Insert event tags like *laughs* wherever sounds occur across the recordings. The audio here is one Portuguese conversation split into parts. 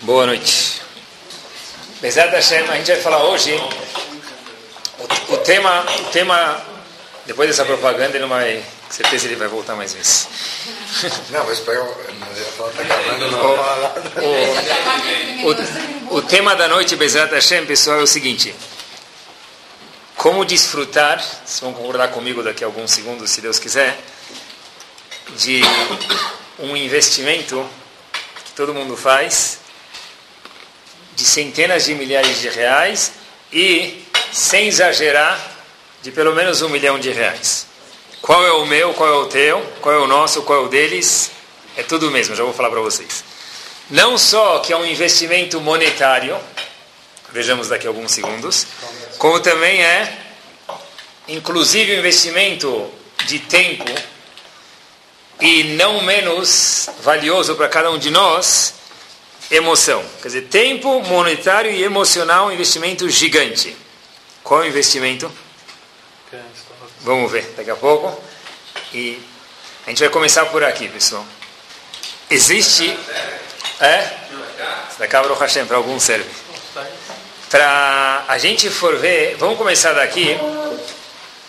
Boa noite. Bezerra Hashem, a gente vai falar hoje o, o, tema, o tema, depois dessa propaganda, ele não vai, com certeza ele vai voltar mais vezes. *laughs* Não, mas para eu, o, o, o tema da noite, Bezerra Hashem, pessoal, é o seguinte. Como desfrutar, vocês vão concordar comigo daqui a alguns segundos, se Deus quiser, de um investimento que todo mundo faz de centenas de milhares de reais e, sem exagerar, de pelo menos um milhão de reais. Qual é o meu, qual é o teu, qual é o nosso, qual é o deles? É tudo mesmo, já vou falar para vocês. Não só que é um investimento monetário, vejamos daqui a alguns segundos, como também é, inclusive, um investimento de tempo e não menos valioso para cada um de nós, emoção. Quer dizer, tempo monetário e emocional, um investimento gigante. Qual é o investimento? Vamos ver daqui a pouco. E a gente vai começar por aqui, pessoal. Existe. É? Da Cabra Hashem, para alguns serve. Para a gente for ver, vamos começar daqui.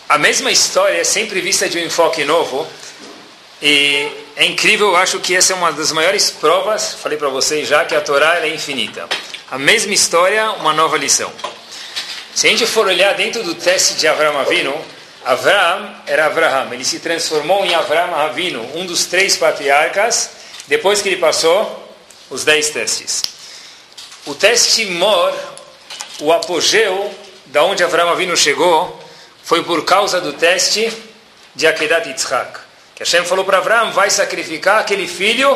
A mesma história é sempre vista de um enfoque novo. E é incrível, eu acho que essa é uma das maiores provas, falei para vocês já, que a Torá é infinita. A mesma história, uma nova lição. Se a gente for olhar dentro do teste de Avram Avinu, Avram era Avraham, ele se transformou em Avram Avinu, um dos três patriarcas, depois que ele passou os dez testes. O teste Mor, o apogeu da onde Avram Avinu chegou, foi por causa do teste de Akedat Yitzhak. Que Hashem falou para Abraão, vai sacrificar aquele filho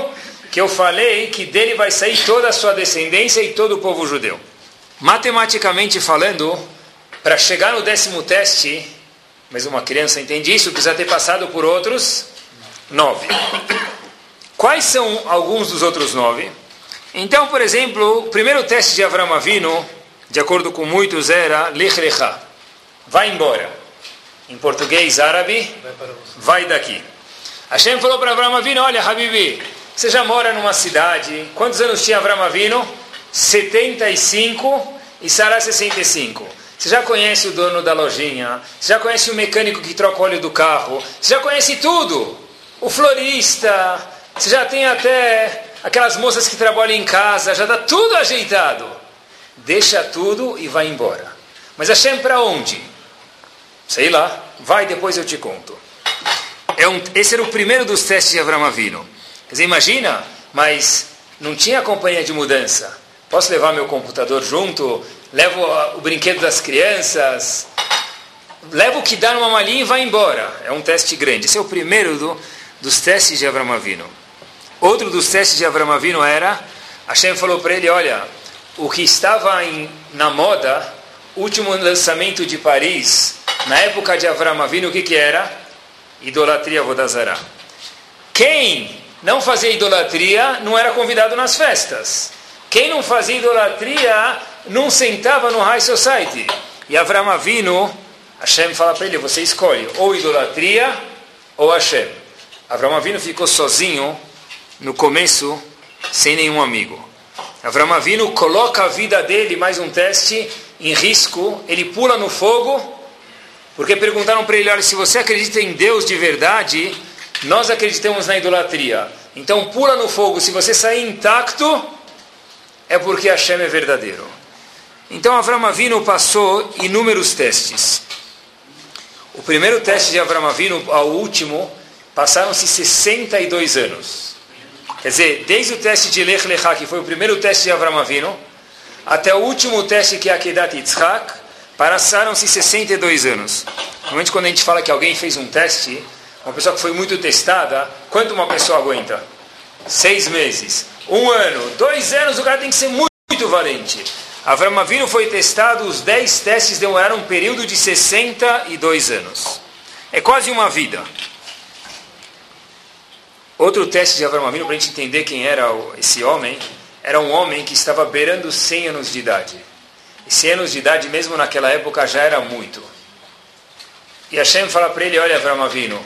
que eu falei que dele vai sair toda a sua descendência e todo o povo judeu. Matematicamente falando, para chegar no décimo teste, mas uma criança entende isso, precisa ter passado por outros nove. Quais são alguns dos outros nove? Então, por exemplo, o primeiro teste de Avram Avino, de acordo com muitos, era Lech Lecha. Vai embora. Em português árabe, vai daqui. Hashem falou para Avram Avinu, olha, Habibi, você já mora numa cidade, quantos anos tinha Avram Avinu? 75 e Sarah 65. Você já conhece o dono da lojinha, você já conhece o mecânico que troca o óleo do carro, você já conhece tudo. O florista, você já tem até aquelas moças que trabalham em casa, já está tudo ajeitado. Deixa tudo e vai embora. Mas Hashem para onde? Sei lá, vai depois eu te conto. É um, esse era o primeiro dos testes de Avram Avino. Quer dizer, imagina, mas não tinha companhia de mudança. Posso levar meu computador junto? Levo o brinquedo das crianças? Levo o que dá numa malinha e vai embora. É um teste grande. Esse é o primeiro do, dos testes de Avram Avino. Outro dos testes de Avram Avino era, Hashem falou para ele, olha, o que estava em, na moda, último lançamento de Paris, na época de Avram Avino, o que, que era? Idolatria Vodazara. Quem não fazia idolatria não era convidado nas festas. Quem não fazia idolatria não sentava no High Society. E Avram Avinu, Hashem fala para ele, você escolhe ou idolatria ou Hashem. Avram Avinu ficou sozinho no começo, sem nenhum amigo. Avram Avinu coloca a vida dele, mais um teste, em risco, ele pula no fogo porque perguntaram para ele: olha, se você acredita em Deus de verdade, nós acreditamos na idolatria. Então pula no fogo. Se você sair intacto, é porque Hashem é verdadeiro. Então Avram Avinu passou inúmeros testes. O primeiro teste de Avram Avinu ao último passaram-se 62 anos. Quer dizer, desde o teste de Lech Lechá, que foi o primeiro teste de Avram Avinu, até o último teste que é Akedat Yitzhak, Passaram-se 62 anos. Normalmente quando a gente fala que alguém fez um teste, uma pessoa que foi muito testada, quanto uma pessoa aguenta? Seis meses, um ano, dois anos, o cara tem que ser muito, muito valente. Avram Avinu foi testado, os 10 testes demoraram um período de 62 anos. É quase uma vida. Outro teste de Avram Avinu, para a gente entender quem era esse homem, era um homem que estava beirando 100 anos de idade. E 100 anos de idade, mesmo naquela época, já era muito. E Hashem fala para ele, olha, Avram Avinu,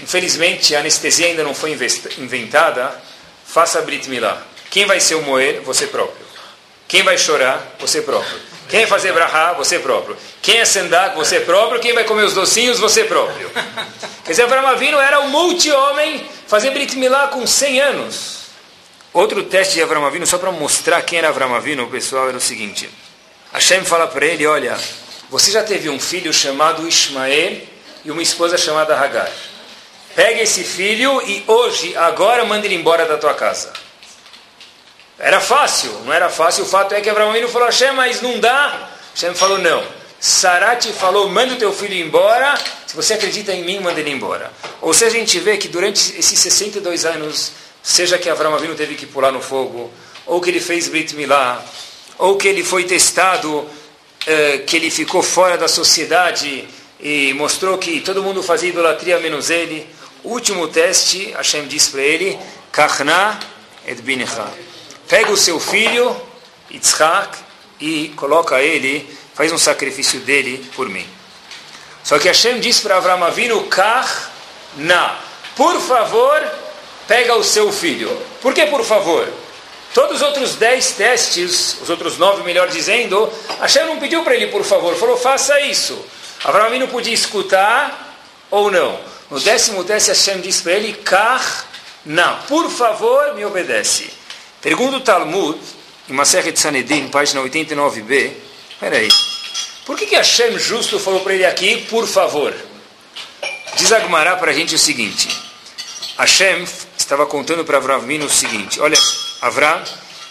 infelizmente a anestesia ainda não foi inventada, faça Brit Milá. Quem vai ser o moer? Você próprio. Quem vai chorar? Você próprio. Quem vai fazer brahá? Você próprio. Quem é sendak? Você próprio. Quem vai comer os docinhos? Você próprio. Quer dizer, Avram Avinu era um multi-homem, fazer Brit Milá com 100 anos. Outro teste de Avram Avinu, só para mostrar quem era Avram Avinu, pessoal, era o seguinte. Hashem fala para ele, olha, você já teve um filho chamado Ismael e uma esposa chamada Hagar. Pega esse filho e hoje, agora, manda ele embora da tua casa. Era fácil, não era fácil. O fato é que Abraão Avinu falou, Hashem, mas não dá. Hashem falou, não. Sarate falou, manda o teu filho embora. Se você acredita em mim, manda ele embora. Ou seja, a gente vê que durante esses 62 anos, seja que Abraão Avinu teve que pular no fogo, ou que ele fez Brit Milá, ou que ele foi testado, eh, que ele ficou fora da sociedade e mostrou que todo mundo fazia idolatria menos ele. Último teste, Hashem disse para ele, Kachna et binecha pega o seu filho, Yitzhak, e coloca ele, faz um sacrifício dele por mim. Só que Hashem diz para Avram Avinu, Kach na, por favor, pega o seu filho. Por que por favor? Todos os outros dez testes, os outros nove, melhor dizendo, Hashem não pediu para ele por favor, falou faça isso. Avram Avinu podia escutar ou não. No décimo teste, Hashem diz para ele, Kach na, por favor, me obedece. Pergunta o Talmud, em Masechet Sanedin, página 89b, peraí, por que, que Hashem justo falou para ele aqui, por favor? Diz Agmará para a gente o seguinte, Hashem estava contando para Avram o seguinte, olha, Avram,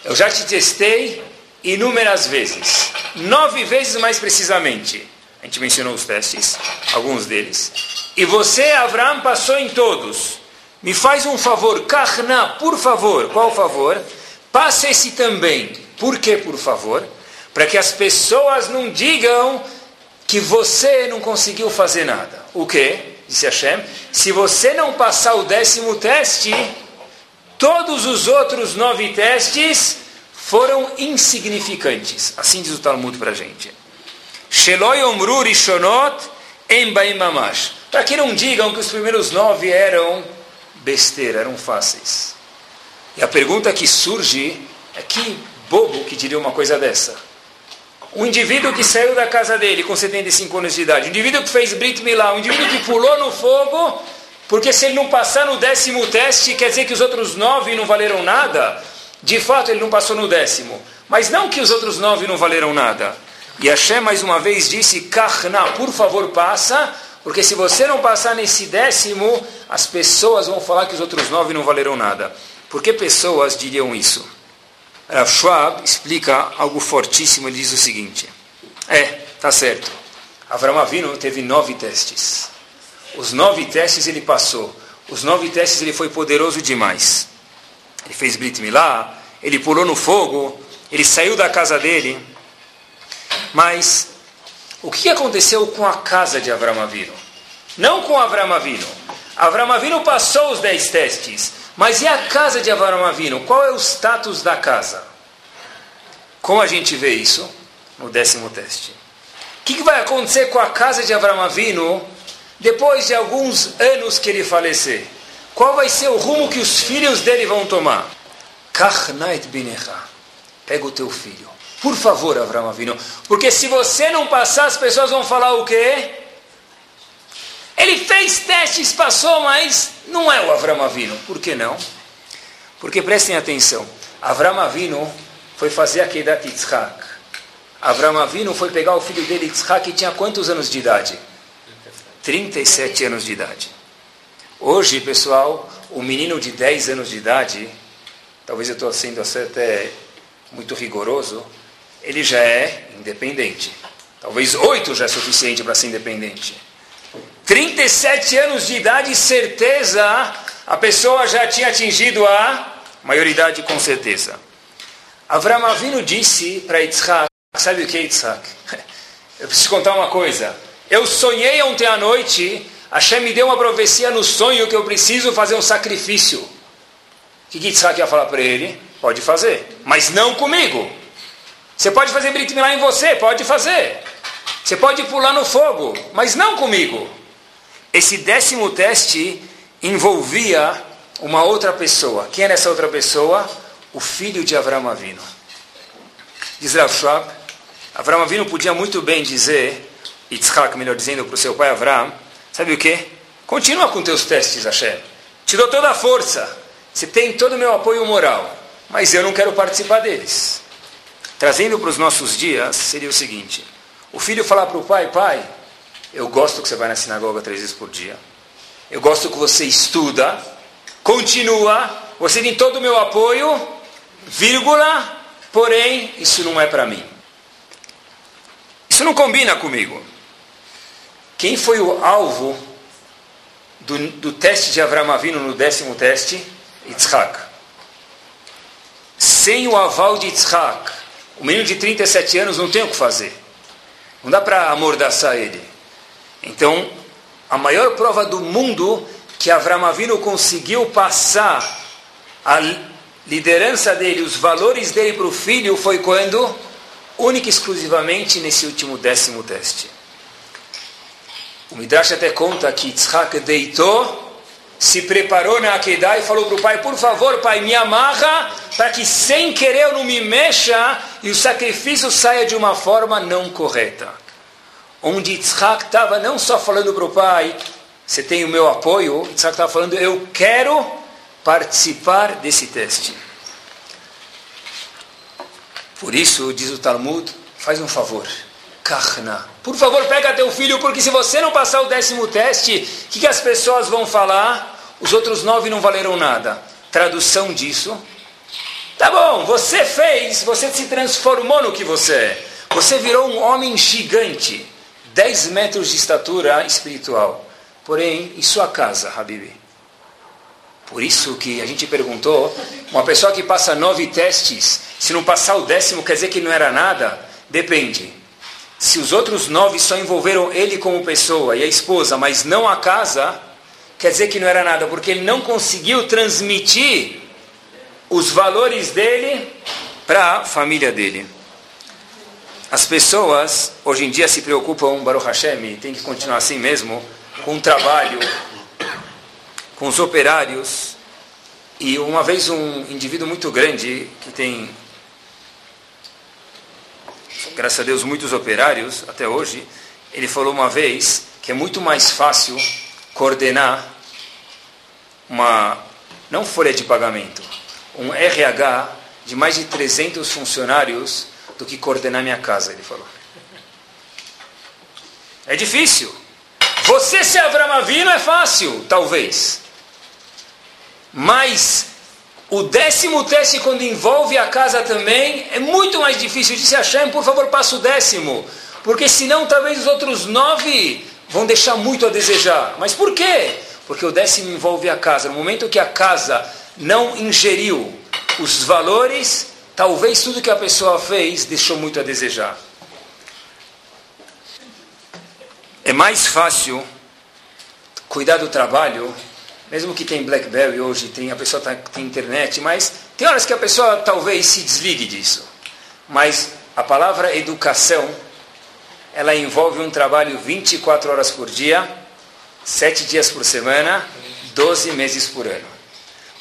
eu já te testei inúmeras vezes, nove vezes mais precisamente, a gente mencionou os testes, alguns deles, e você, Avram, passou em todos, me faz um favor, Kahna, por favor, qual favor? Passa esse também. Por que, por favor? Para que as pessoas não digam que você não conseguiu fazer nada. O que? Disse Hashem. Se você não passar o décimo teste, todos os outros nove testes foram insignificantes. Assim diz o Talmud para a gente. Sheloi. Para que não digam que os primeiros nove eram besteira, eram fáceis. E a pergunta que surge é que bobo que diria uma coisa dessa? Um indivíduo que saiu da casa dele com 75 anos de idade, um indivíduo que fez Brit Milá, um indivíduo que pulou no fogo, porque se ele não passar no décimo teste, quer dizer que os outros nove não valeram nada? De fato, ele não passou no décimo. Mas não que os outros nove não valeram nada. E Hashem mais uma vez disse, Kahna, por favor passa, porque se você não passar nesse décimo, as pessoas vão falar que os outros nove não valeram nada. Por que pessoas diriam isso? Rav Schwab explica algo fortíssimo, ele diz o seguinte, é, tá certo, Avram Avinu teve nove testes, os nove testes ele passou, os nove testes ele foi poderoso demais, ele fez Brit Milá, ele pulou no fogo, ele saiu da casa dele, mas o que aconteceu com a casa de Avram Avinu? Não com Avram Avinu. Avram Avinu passou os dez testes, mas e a casa de Avaram Avino? Qual é o status da casa? Como a gente vê isso no décimo teste? O que, que vai acontecer com a casa de Avram Avino depois de alguns anos que ele falecer? Qual vai ser o rumo que os filhos dele vão tomar? Kachnait binecha. Pega o teu filho. Por favor, Avram Avino. Porque se você não passar, as pessoas vão falar o quê? Ele fez testes, passou, mas não é o Avram Avino. Por que não? Porque prestem atenção. Avram Avino foi fazer a Kedat Yitzhak. Avram Avino foi pegar o filho dele, Yitzhak, e tinha quantos anos de idade? 37 anos de idade. Hoje, pessoal, o menino de 10 anos de idade, talvez eu estou sendo até muito rigoroso, ele já é independente. Talvez 8 já é suficiente para ser independente. 37 anos de idade, certeza, a pessoa já tinha atingido a maioridade com certeza. Avram Avinu disse para Yitzhak, sabe o que é Yitzhak? *laughs* Eu preciso contar uma coisa. Eu sonhei ontem à noite, Hashem me deu uma profecia no sonho que eu preciso fazer um sacrifício. O que Yitzhak ia falar para ele? Pode fazer, mas não comigo. Você pode fazer Brit Milá em você, pode fazer. Você pode pular no fogo, mas não comigo. Esse décimo teste envolvia uma outra pessoa. Quem era essa outra pessoa? o filho de Avram Avino. Diz Rav Schwab, Avram Avino podia muito bem dizer, Yitzhak, melhor dizendo, para o seu pai Avram, sabe o que? Continua com teus testes, Hashem. Te dou toda a força. Você tem todo o meu apoio moral. Mas eu não quero participar deles. Trazendo para os nossos dias, seria o seguinte. O filho falar para o pai, pai, eu gosto que você vai na sinagoga três vezes por dia. Eu gosto que você estuda. Continua. Você tem todo o meu apoio. Vírgula. Porém, isso não é para mim. Isso não combina comigo. Quem foi o alvo do, do teste de Avram Avinu no décimo teste? Yitzhak. Sem o aval de Yitzhak, o menino de 37 anos não tem o que fazer. Não dá para amordaçar ele. Então, a maior prova do mundo que Avram Avinu conseguiu passar a liderança dele, os valores dele para o filho, foi quando? Única e exclusivamente nesse último décimo teste. O Midrash até conta que Yitzhak deitou, se preparou na Akedah e falou para o pai, por favor, pai, me amarra para que sem querer eu não me mexa e o sacrifício saia de uma forma não correta. Onde Yitzhak estava não só falando para o pai, você tem o meu apoio, Yitzhak estava falando, eu quero participar desse teste. Por isso, diz o Talmud, faz um favor. Kahna. Por favor, pega teu filho, porque se você não passar o décimo teste, o que, que as pessoas vão falar? Os outros nove não valeram nada. Tradução disso. Tá bom, você fez, você se transformou no que você é. Você virou um homem gigante, 10 metros de estatura espiritual. Porém, e sua casa, Habibi? Por isso que a gente perguntou, uma pessoa que passa nove testes, se não passar o décimo, quer dizer que não era nada? Depende. Se os outros nove só envolveram ele como pessoa e a esposa, mas não a casa, quer dizer que não era nada, porque ele não conseguiu transmitir os valores dele para a família dele. As pessoas hoje em dia se preocupam, Baruch Hashem, tem que continuar assim mesmo, com o trabalho, com os operários. E uma vez um indivíduo muito grande, que tem, graças a Deus, muitos operários até hoje, ele falou uma vez que é muito mais fácil coordenar uma, não folha de pagamento, um RH de mais de 300 funcionários do que coordenar minha casa, ele falou. É difícil. Você ser Avramavino é fácil, talvez. Mas o décimo teste, quando envolve a casa também, é muito mais difícil. Disse Hashem, por favor, passa o décimo. Porque senão talvez os outros nove vão deixar muito a desejar. Mas por quê? Porque o décimo envolve a casa. No momento que a casa não ingeriu os valores, talvez tudo que a pessoa fez deixou muito a desejar. É mais fácil cuidar do trabalho mesmo que tem BlackBerry hoje, tem, a pessoa tá, tem internet, mas tem horas que a pessoa talvez se desligue disso. Mas a palavra educação, ela envolve um trabalho 24 horas por dia, 7 dias por semana, 12 meses por ano.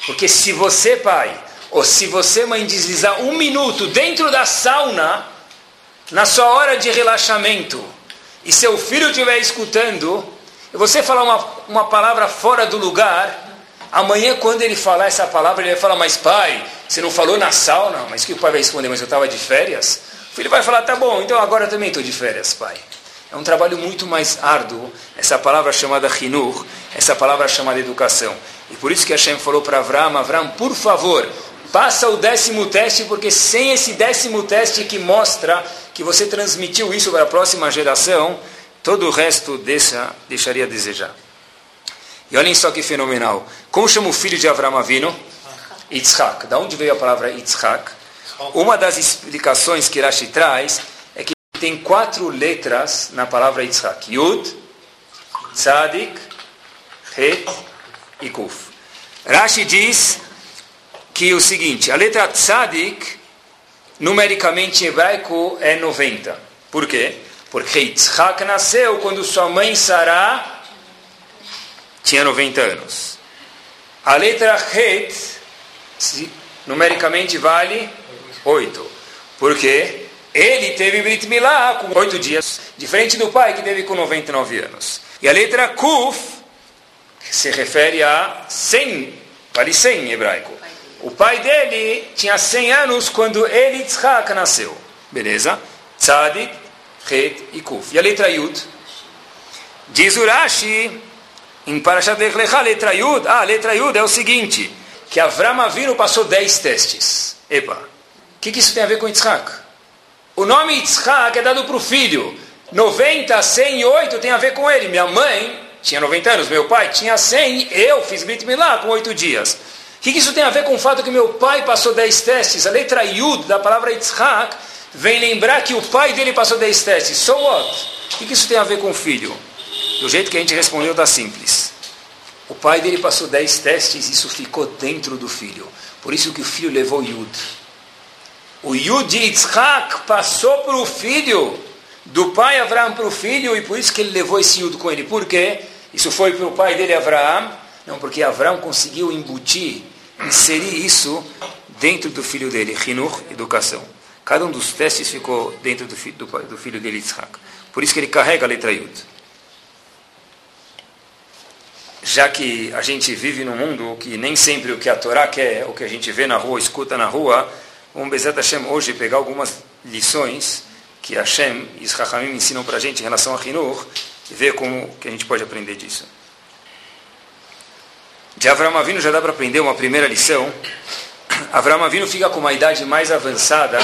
Porque se você, pai, ou se você, mãe, deslizar um minuto dentro da sauna, na sua hora de relaxamento, e seu filho estiver escutando, e você falar uma, uma palavra fora do lugar, amanhã quando ele falar essa palavra, ele vai falar, mas pai, você não falou na sauna? Mas que o pai vai responder? Mas eu estava de férias? O filho vai falar, tá bom, então agora também estou de férias, pai. É um trabalho muito mais árduo, essa palavra chamada Hinur, essa palavra chamada educação. E por isso que Hashem falou para Avram, Avram, por favor, passa o décimo teste, porque sem esse décimo teste que mostra que você transmitiu isso para a próxima geração, Todo o resto deixa, deixaria a desejar. E olhem só que fenomenal. Como chama o filho de Avram Avino? Yitzhak. Da onde veio a palavra Yitzhak? Uma das explicações que Rashi traz é que tem quatro letras na palavra Yitzhak. Yud, Tzadik, Het e Kuf. Rashi diz que o seguinte, a letra Tzadik, numericamente em hebraico, é 90. Por quê? Porque Yitzhak nasceu quando sua mãe Sarah tinha 90 anos. A letra Het numericamente vale 8. Porque ele teve Brit Milá com 8 dias, diferente do pai que teve com 99 anos. E a letra Kuf se refere a 100, vale 100 em hebraico. O pai dele tinha 100 anos quando ele, Tzchak, nasceu. Beleza? Tzadik, Het e Kuf. E a letra Yud? Diz Urashi, em Parashat Lecha, letra Yud, ah, a letra Yud é o seguinte, que Avram Avinu passou 10 testes. Epa, o que, que isso tem a ver com Yitzhak? O nome Yitzhak é dado para o filho. 90, 108 tem a ver com ele. Minha mãe tinha 90 anos, meu pai tinha 100, eu fiz Brit Milá com 8 dias. Que, que isso tem a ver com o fato que meu pai passou 10 testes? A letra Yud da palavra Yitzhak vem lembrar que o pai dele passou 10 testes. So what? O que, que isso tem a ver com o filho? Do jeito que a gente respondeu, está simples. O pai dele passou 10 testes e isso ficou dentro do filho. Por isso que o filho levou Yud. O Yud de Yitzhak passou para o filho, do pai Abraão para o filho, e por isso que ele levou esse Yud com ele. Por quê? Isso foi para o pai dele, Abraão? Não, porque Abraão conseguiu embutir, inserir isso dentro do filho dele. Hinur, educação. Cada um dos testes ficou dentro do, do, do filho dele, Yitzhak. Por isso que ele carrega a letra Yud já que a gente vive num mundo que nem sempre o que a Torá quer, o que a gente vê na rua, escuta na rua, vamos Bezat Hashem hoje pegar algumas lições que Hashem e os Hachamim ensinam para a gente em relação a Hinur e ver como que a gente pode aprender disso. De Avram Avinu já dá para aprender uma primeira lição. *clears throat* Avram Avinu fica com uma idade mais avançada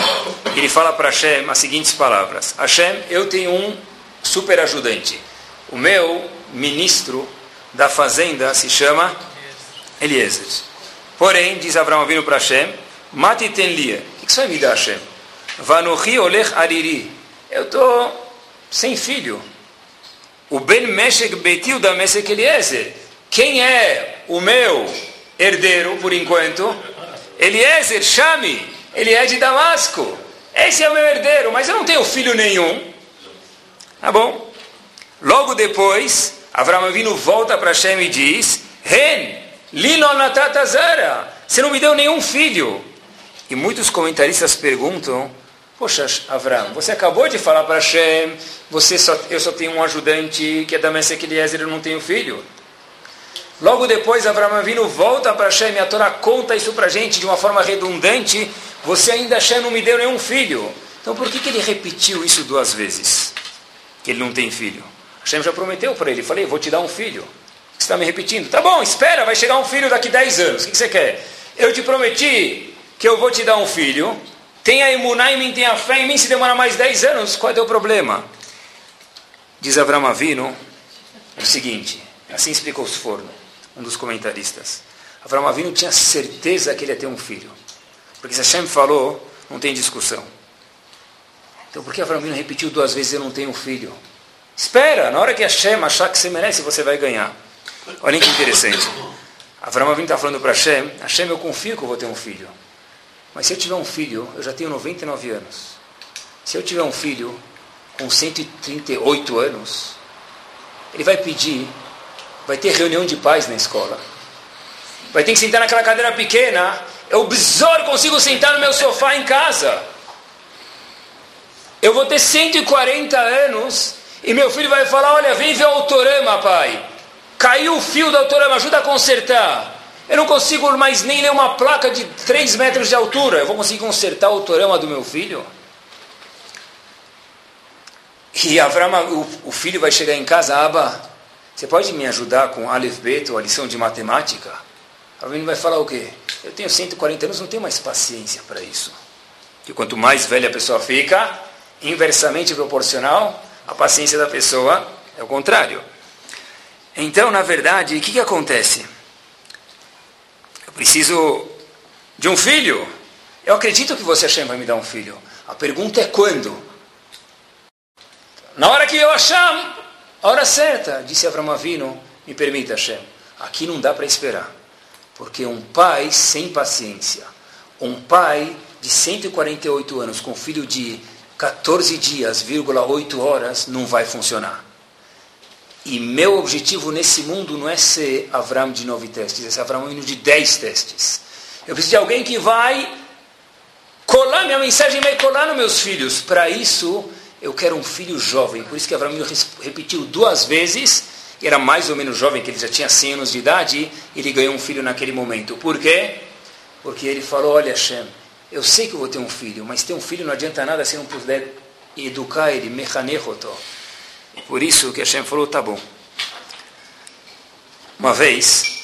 ele fala para Hashem as seguintes palavras. Hashem, eu tenho um super ajudante. O meu ministro da fazenda se chama Eliezer. Porém, diz Abraão vindo para Hashem, mate ten lia. O que você vai me dar, Hashem? Vanuchi olech ariri. Eu estou sem filho. O Ben Meshek Betil da Meshek Eliezer. Quem é o meu herdeiro, por enquanto? Eliezer, chame. Ele é de Damasco. Esse é o meu herdeiro, mas eu não tenho filho nenhum. Tá bom. Logo depois, Avram Avinu volta para Hashem e diz: Ren, lilo natatazara, você não me deu nenhum filho. E muitos comentaristas perguntam: Poxa, Avram, você acabou de falar para Hashem, você só, eu só tenho um ajudante que é da Messe Eliezer, eu não tenho filho. Logo depois, Avram Avinu volta para Hashem e a Torá conta isso para a gente de uma forma redundante. Você ainda, Hashem, não me deu nenhum filho. Então por que, que ele repetiu isso duas vezes? Que ele não tem filho. Hashem já prometeu para ele. Falei, vou te dar um filho. Você está me repetindo? Tá bom, espera, vai chegar um filho daqui 10 anos. O que você quer? Eu te prometi que eu vou te dar um filho. Tenha imuná em mim, tenha fé em mim. Se demorar mais 10 anos, qual é o teu problema? Diz Avram Avino o seguinte, assim explicou os forno, um dos comentaristas. Avram Avino tinha certeza que ele ia ter um filho. Porque se Hashem falou, não tem discussão. Então por que Avram Avino repetiu duas vezes, eu não tenho um filho? Espera, na hora que Hashem achar que você merece, você vai ganhar. Olha que interessante. Avram Avinu está falando para Hashem, Hashem, eu confio que eu vou ter um filho. Mas se eu tiver um filho, eu já tenho 99 anos. Se eu tiver um filho com 138 anos, ele vai pedir, vai ter reunião de pais na escola. Vai ter que sentar naquela cadeira pequena. Eu besouro consigo sentar no meu sofá em casa. Eu vou ter 140 anos e meu filho vai falar: Olha, vem ver o autorama, pai. Caiu o fio do autorama, ajuda a consertar. Eu não consigo mais nem ler uma placa de 3 metros de altura. Eu vou conseguir consertar o autorama do meu filho? E Avram, o, o filho vai chegar em casa, Aba, você pode me ajudar com Aleph Bet, ou a lição de matemática? Avram vai falar o quê? Eu tenho 140 anos, não tenho mais paciência para isso. E quanto mais velha a pessoa fica, inversamente proporcional, a paciência da pessoa é o contrário. Então, na verdade, o que, que acontece? Eu preciso de um filho. Eu acredito que você, Hashem, vai me dar um filho. A pergunta é quando? Na hora que eu achar a hora certa, disse Avram Avino, me permita, Hashem. Aqui não dá para esperar. Porque um pai sem paciência, um pai de 148 anos com filho de 14 dias, 8 horas, não vai funcionar. E meu objetivo nesse mundo não é ser Avram de nove testes, é ser Avram de 10 testes. Eu preciso de alguém que vai colar minha mensagem, vai colar nos meus filhos. Para isso, eu quero um filho jovem. Por isso que Abraão repetiu duas vezes. Era mais ou menos jovem, que ele já tinha 100 anos de idade. E ele ganhou um filho naquele momento. Por quê? Porque ele falou, olha Hashem, eu sei que eu vou ter um filho, mas ter um filho não adianta nada se não puder educar ele, mechanechoto. Por isso que Hashem falou, tá bom. Uma vez,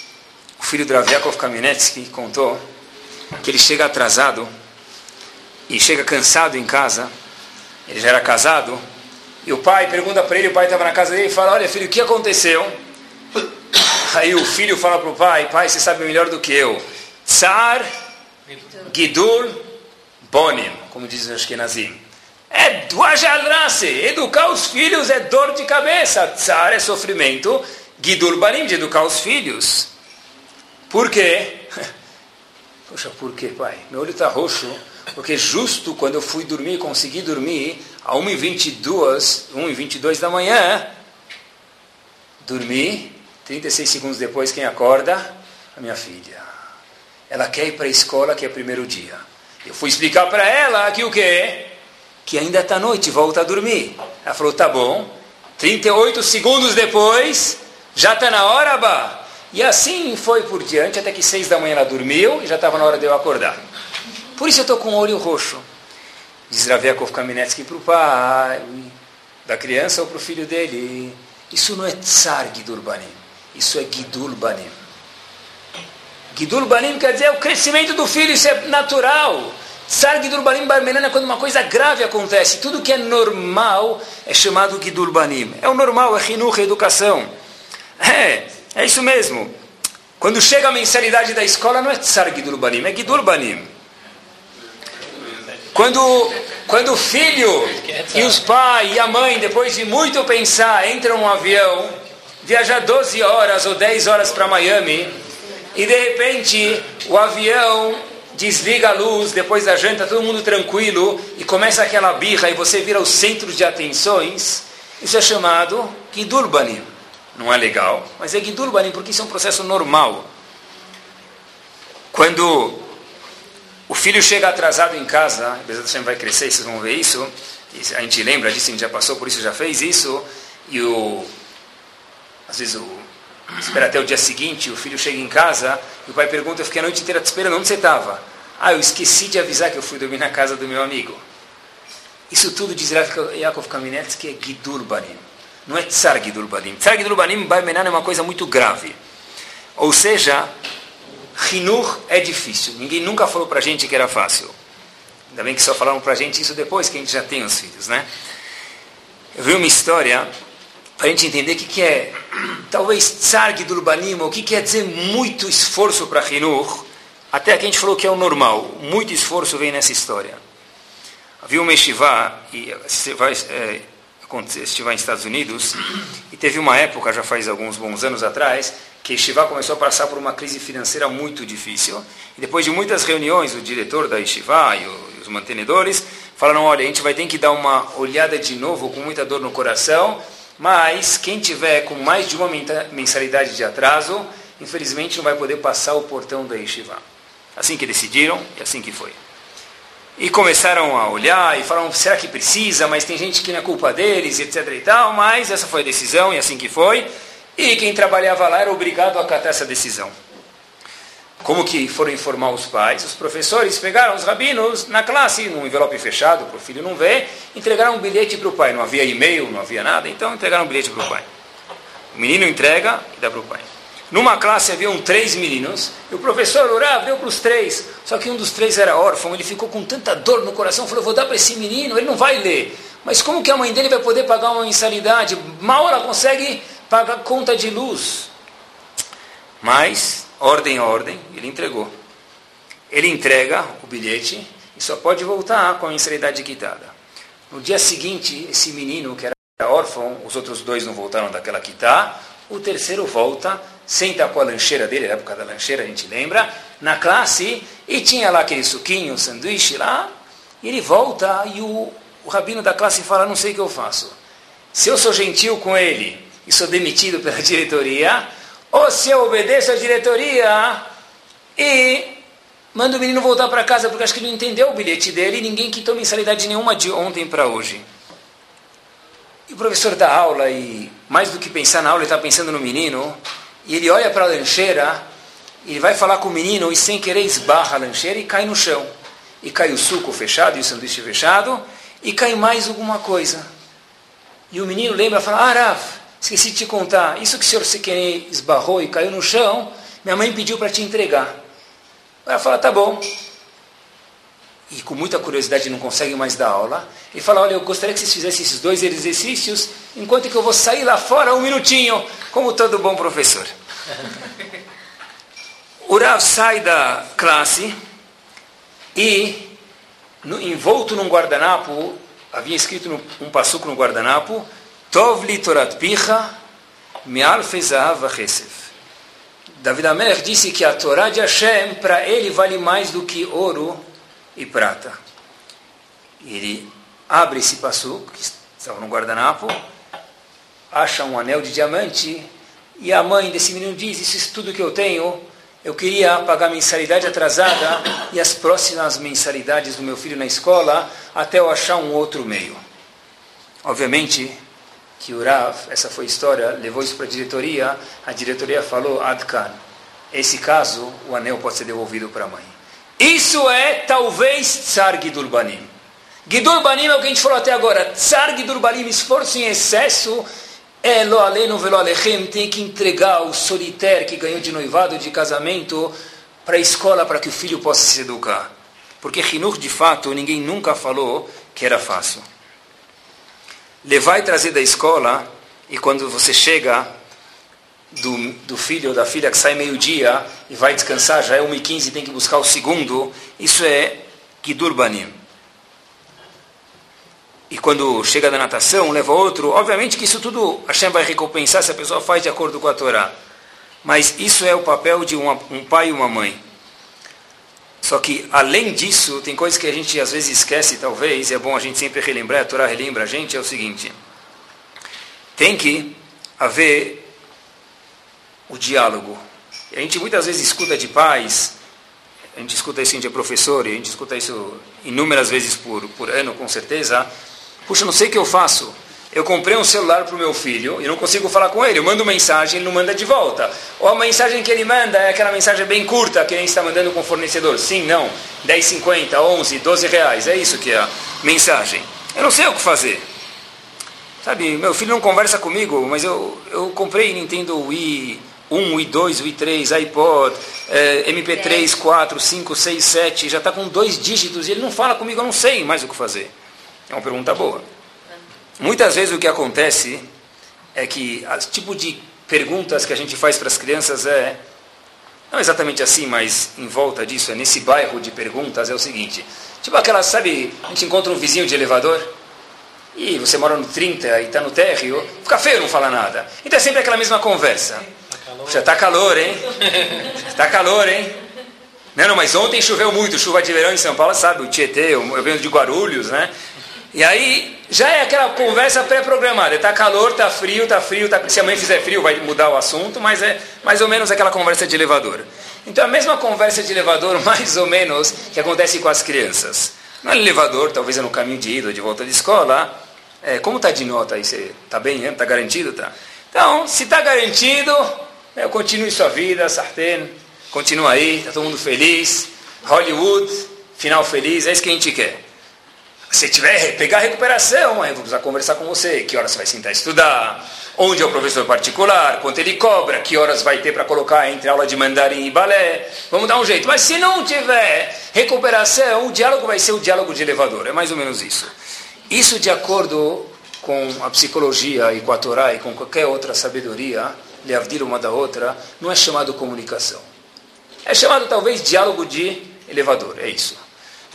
o filho do Rav Yaakov Kamenetsky contou que ele chega atrasado e chega cansado em casa. Ele já era casado. E o pai pergunta para ele, o pai estava na casa dele e fala, olha filho, o que aconteceu? *coughs* Aí o filho fala para o pai, pai, você sabe melhor do que eu. Tsar Gidul Bonim, como diz o Ashkenazim. É duajadrase, educar os filhos é dor de cabeça. Tsar é sofrimento, Gidul Banim, de educar os filhos. Por quê? *laughs* Poxa, por quê, pai? Meu olho está roxo, porque justo quando eu fui dormir, consegui dormir, a 1h22, 1h22 da manhã, dormi, 36 segundos depois, quem acorda? A minha filha. Ela quer ir para a escola, que é o primeiro dia. Eu fui explicar para ela que o quê? Que ainda está noite, volta a dormir. Ela falou, tá bom. 38 segundos depois, já está na hora. E assim foi por diante, até que seis da manhã ela dormiu e já estava na hora de eu acordar. Por isso eu estou com o olho roxo. Diz Raviakov Kaminetsky para o pai, da criança ou para o filho dele. Isso não é Tsar Gidul Banim, isso é Gidul Banim. Gidul Banim quer dizer o crescimento do filho, isso é natural. Tsar Gidul Banim Barmenan é quando uma coisa grave acontece. Tudo que é normal é chamado Gidul Banim. É o normal, é Hinuch, é educação. É, é isso mesmo. Quando chega a mensalidade da escola, não é Tsar Gidul Banim, é Gidul Banim. Quando, quando o filho e os pais e a mãe, depois de muito pensar, entram num avião, viajar 12 horas ou 10 horas para Miami, e de repente o avião desliga a luz, depois da janta, todo mundo tranquilo, e começa aquela birra, e você vira o centro de atenções, isso é chamado Gidul Banim não é legal, mas é Gidul Banim, porque isso é um processo normal. Quando o filho chega atrasado em casa, Bezat vai crescer, vocês vão ver isso, a gente lembra disso, a gente já passou por isso, já fez isso, e o, às vezes o, espera até o dia seguinte, o filho chega em casa, e o pai pergunta, eu fiquei a noite inteira te esperando, onde você estava? Ah, eu esqueci de avisar que eu fui dormir na casa do meu amigo. Isso tudo diz Yaakov Kamenetsky é Gidul Banim. Não é Tsar Gidul Banim. Tsar Gidul Banim, Baimenan é uma coisa muito grave. Ou seja, Hinur é difícil. Ninguém nunca falou para a gente que era fácil. Ainda bem que só falaram para a gente isso depois que a gente já tem os filhos, né? Eu vi uma história para a gente entender o que, que é, talvez, Tsar Gidul Banim, o que quer dizer muito esforço para Hinur. Até que a gente falou que é o normal. Muito esforço vem nessa história. Havia uma yeshiva, e vai... É, estiver nos Estados Unidos, e teve uma época, já faz alguns bons anos atrás, que Yeshiva começou a passar por uma crise financeira muito difícil. E depois de muitas reuniões, o diretor da Yeshiva e os mantenedores falaram, olha, a gente vai ter que dar uma olhada de novo, com muita dor no coração, mas quem tiver com mais de uma mensalidade de atraso, infelizmente não vai poder passar o portão da Yeshiva. Assim que decidiram, e assim que foi. E começaram a olhar e falaram, será que precisa? Mas tem gente que não é culpa deles, etc e tal. Mas essa foi a decisão e assim que foi. E quem trabalhava lá era obrigado a acatar essa decisão. Como que foram informar os pais? Os professores pegaram os rabinos na classe, num envelope fechado, para o filho não ver, entregaram um bilhete para o pai. Não havia e-mail, não havia nada, então entregaram um bilhete para o pai. O menino entrega e dá para o pai. Numa classe haviam três meninos, e o professor orava, deu para os três. Só que um dos três era órfão, ele ficou com tanta dor no coração, falou, vou dar para esse menino, ele não vai ler. Mas como que a mãe dele vai poder pagar uma mensalidade? Mal ela consegue pagar conta de luz. Mas, ordem, ordem, ele entregou. Ele entrega o bilhete e só pode voltar com a mensalidade quitada. No dia seguinte, esse menino, que era órfão, os outros dois não voltaram daquela quitar, o terceiro volta senta com a lancheira dele, na época da lancheira, a gente lembra, na classe, e tinha lá aquele suquinho, sanduíche lá, e ele volta e o, o rabino da classe fala, não sei o que eu faço. Se eu sou gentil com ele e sou demitido pela *laughs* diretoria, ou se eu obedeço à diretoria e manda o menino voltar para casa porque acho que ele não entendeu o bilhete dele e ninguém quitou mensalidade nenhuma de ontem para hoje. E o professor dá aula e, mais do que pensar na aula, ele está pensando no menino. E ele olha para a lancheira, ele vai falar com o menino e, sem querer, esbarra a lancheira e cai no chão. E cai o suco fechado e o sanduíche fechado, e cai mais alguma coisa. E o menino lembra e fala: Ah, Rav, esqueci de te contar. Isso que o senhor se querer esbarrou e caiu no chão, minha mãe pediu para te entregar. Ela fala: Tá bom e com muita curiosidade não consegue mais dar aula, e fala, olha, eu gostaria que vocês fizessem esses dois exercícios, enquanto que eu vou sair lá fora um minutinho, como todo bom professor. *laughs* O Rav sai da classe e, no, envolto num guardanapo, havia escrito no, um passuco no guardanapo, Tov li torat picha, mi'al fezahav vachesef. David Amelech disse que a Torá de Hashem, para ele, vale mais do que ouro e prata. Ele abre esse passo que estava no guardanapo, acha um anel de diamante, e a mãe desse menino diz: Isso é tudo que eu tenho. Eu queria pagar mensalidade atrasada e as próximas mensalidades do meu filho na escola até eu achar um outro meio. Obviamente que o Rav, essa foi a história, levou isso para a diretoria. A diretoria falou: Adkan, esse caso, o anel pode ser devolvido para a mãe. Isso é talvez Tsar Gidul Banim. Gidul Banim é o que a gente falou até agora. Tsar Gidul Banim, esforço em excesso, é lo aleno velo alechem, tem que entregar o solitário que ganhou de noivado, de casamento, para a escola, para que o filho possa se educar. Porque Hinur, de fato, ninguém nunca falou que era fácil. Levar e trazer da escola, e quando você chega do, do filho ou da filha que sai meio-dia e vai descansar, já é 1h15 e tem que buscar o segundo, isso é Gidur Banim. E quando chega da natação, leva outro, obviamente que isso tudo Hashem vai recompensar se a pessoa faz de acordo com a Torá. Mas isso é o papel de uma, um pai e uma mãe. Só que, além disso, tem coisas que a gente às vezes esquece, talvez, e é bom a gente sempre relembrar, a Torá relembra a gente, é o seguinte. Tem que haver o diálogo. A gente muitas vezes escuta de pais, a gente escuta isso de professor, e a gente escuta isso inúmeras vezes por, por ano, com certeza. Puxa, não sei o que eu faço. Eu comprei um celular para o meu filho e não consigo falar com ele. Eu mando mensagem, ele não manda de volta. Ou a mensagem que ele manda é aquela mensagem bem curta que ele está mandando com o fornecedor. Sim, não. 10, 50, 11, 12 reais. É isso que é a mensagem. Eu não sei o que fazer. Sabe, meu filho não conversa comigo, mas eu, eu comprei Nintendo Wii 1, i2, i3, iPod, é, MP3, 4, 5, 6, 7, já está com dois dígitos e ele não fala comigo, eu não sei mais o que fazer. É uma pergunta boa. Muitas vezes o que acontece é que o tipo de perguntas que a gente faz para as crianças é, não exatamente assim, mas em volta disso, é nesse bairro de perguntas, é o seguinte. Tipo aquela, sabe, a gente encontra um vizinho de elevador e você mora no 30 e está no térreo, fica feio não falar nada. Então é sempre aquela mesma conversa. Já está calor, hein? Está calor, hein? Não, não, mas ontem choveu muito, chuva de verão em São Paulo, sabe? O Tietê, eu venho de Guarulhos, né? E aí já é aquela conversa pré-programada. Está calor, está frio, está frio. Tá... Se amanhã fizer frio, vai mudar o assunto, mas é mais ou menos aquela conversa de elevador. Então a mesma conversa de elevador, *laughs* mais ou menos, que acontece com as crianças. No elevador, talvez é no caminho de ida ou de volta de escola. É, como está de nota aí? Está bem? Está garantido? Tá? Então, se está garantido, é, continue sua vida, Sarten, continua aí, está todo mundo feliz. Hollywood, final feliz, é isso que a gente quer. Se tiver, pegar a recuperação, aí vou precisar conversar com você. Que horas você vai sentar estudar? Onde é o professor particular? Quanto ele cobra? Que horas vai ter para colocar entre aula de mandarim e balé? Vamos dar um jeito. Mas se não tiver recuperação, o diálogo vai ser o diálogo de elevador. É mais ou menos isso. Isso de acordo com a psicologia e com a Torá e com qualquer outra sabedoria, leavdir uma da outra, não é chamado comunicação. É chamado talvez diálogo de elevador, é isso.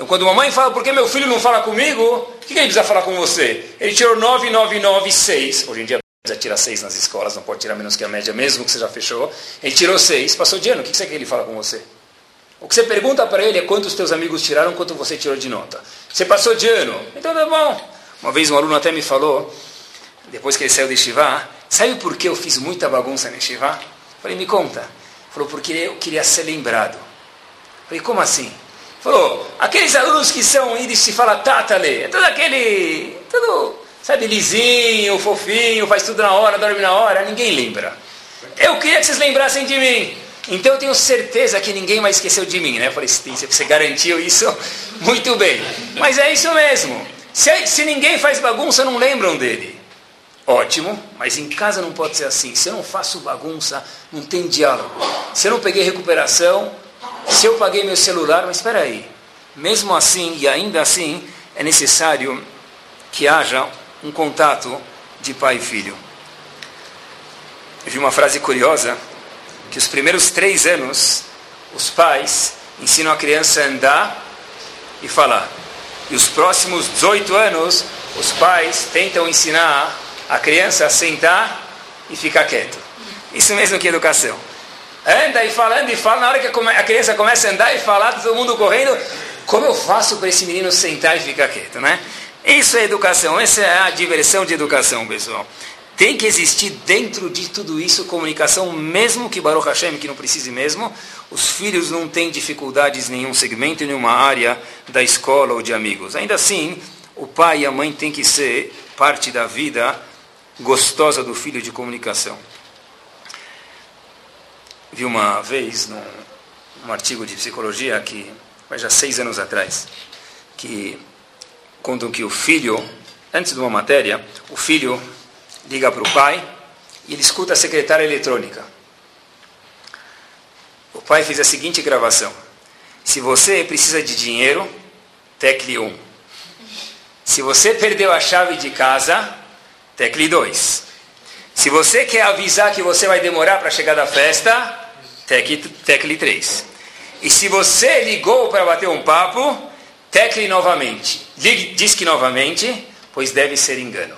Então quando uma mãe fala, por que meu filho não fala comigo? O que, que ele precisa falar com você? Ele tirou 9996, hoje em dia precisa tirar 6 nas escolas, não pode tirar menos que a média, mesmo que você já fechou. Ele tirou 6, passou de ano, o que, você quer que ele fala com você? O que você pergunta para ele é quantos teus amigos tiraram, quanto você tirou de nota. Você passou de ano, então tá bom. Uma vez um aluno até me falou, depois que ele saiu de Shivá, Sabe por que eu fiz muita bagunça no Shiva? Falei, me conta. Falou, porque eu queria ser lembrado. Falei, como assim? Falou, aqueles alunos que são e se fala tatale, é todo aquele, todo, sabe, lisinho, fofinho, faz tudo na hora, dorme na hora, ninguém lembra. Eu queria que vocês lembrassem de mim. Então eu tenho certeza que ninguém mais esqueceu de mim, né? Eu falei, você garantiu isso *laughs* muito bem. Mas é isso mesmo. Se, se ninguém faz bagunça, não lembram dele. Ótimo, mas em casa não pode ser assim. Se eu não faço bagunça, não tem diálogo. Se eu não peguei recuperação, se eu paguei meu celular, mas espera aí. Mesmo assim e ainda assim, é necessário que haja um contato de pai e filho. Eu vi uma frase curiosa, que os primeiros três anos, os pais ensinam a criança a andar e falar. E os próximos 18 anos, os pais tentam ensinar a criança a sentar e ficar quieto. Isso mesmo que educação. Anda e falando e fala, na hora que a criança começa a andar e falar, todo mundo correndo, como eu faço para esse menino sentar e ficar quieto, né? Isso é educação, essa é a diversão de educação, pessoal. Tem que existir dentro de tudo isso comunicação, mesmo que Baruch Hashem, que não precise mesmo, os filhos não têm dificuldades em nenhum segmento, em nenhuma área da escola ou de amigos. Ainda assim, o pai e a mãe têm que ser parte da vida gostosa do filho de comunicação. Vi uma vez num, num artigo de psicologia que faz já seis anos atrás, que contam que o filho, antes de uma matéria, o filho liga para o pai e ele escuta a secretária eletrônica. O pai fez a seguinte gravação: Se você precisa de dinheiro, tecle 1. Se você perdeu a chave de casa, Tecle 2. Se você quer avisar que você vai demorar para chegar da festa, tecle, tecle 3. E se você ligou para bater um papo, tecle novamente. Ligue, diz que novamente, pois deve ser engano.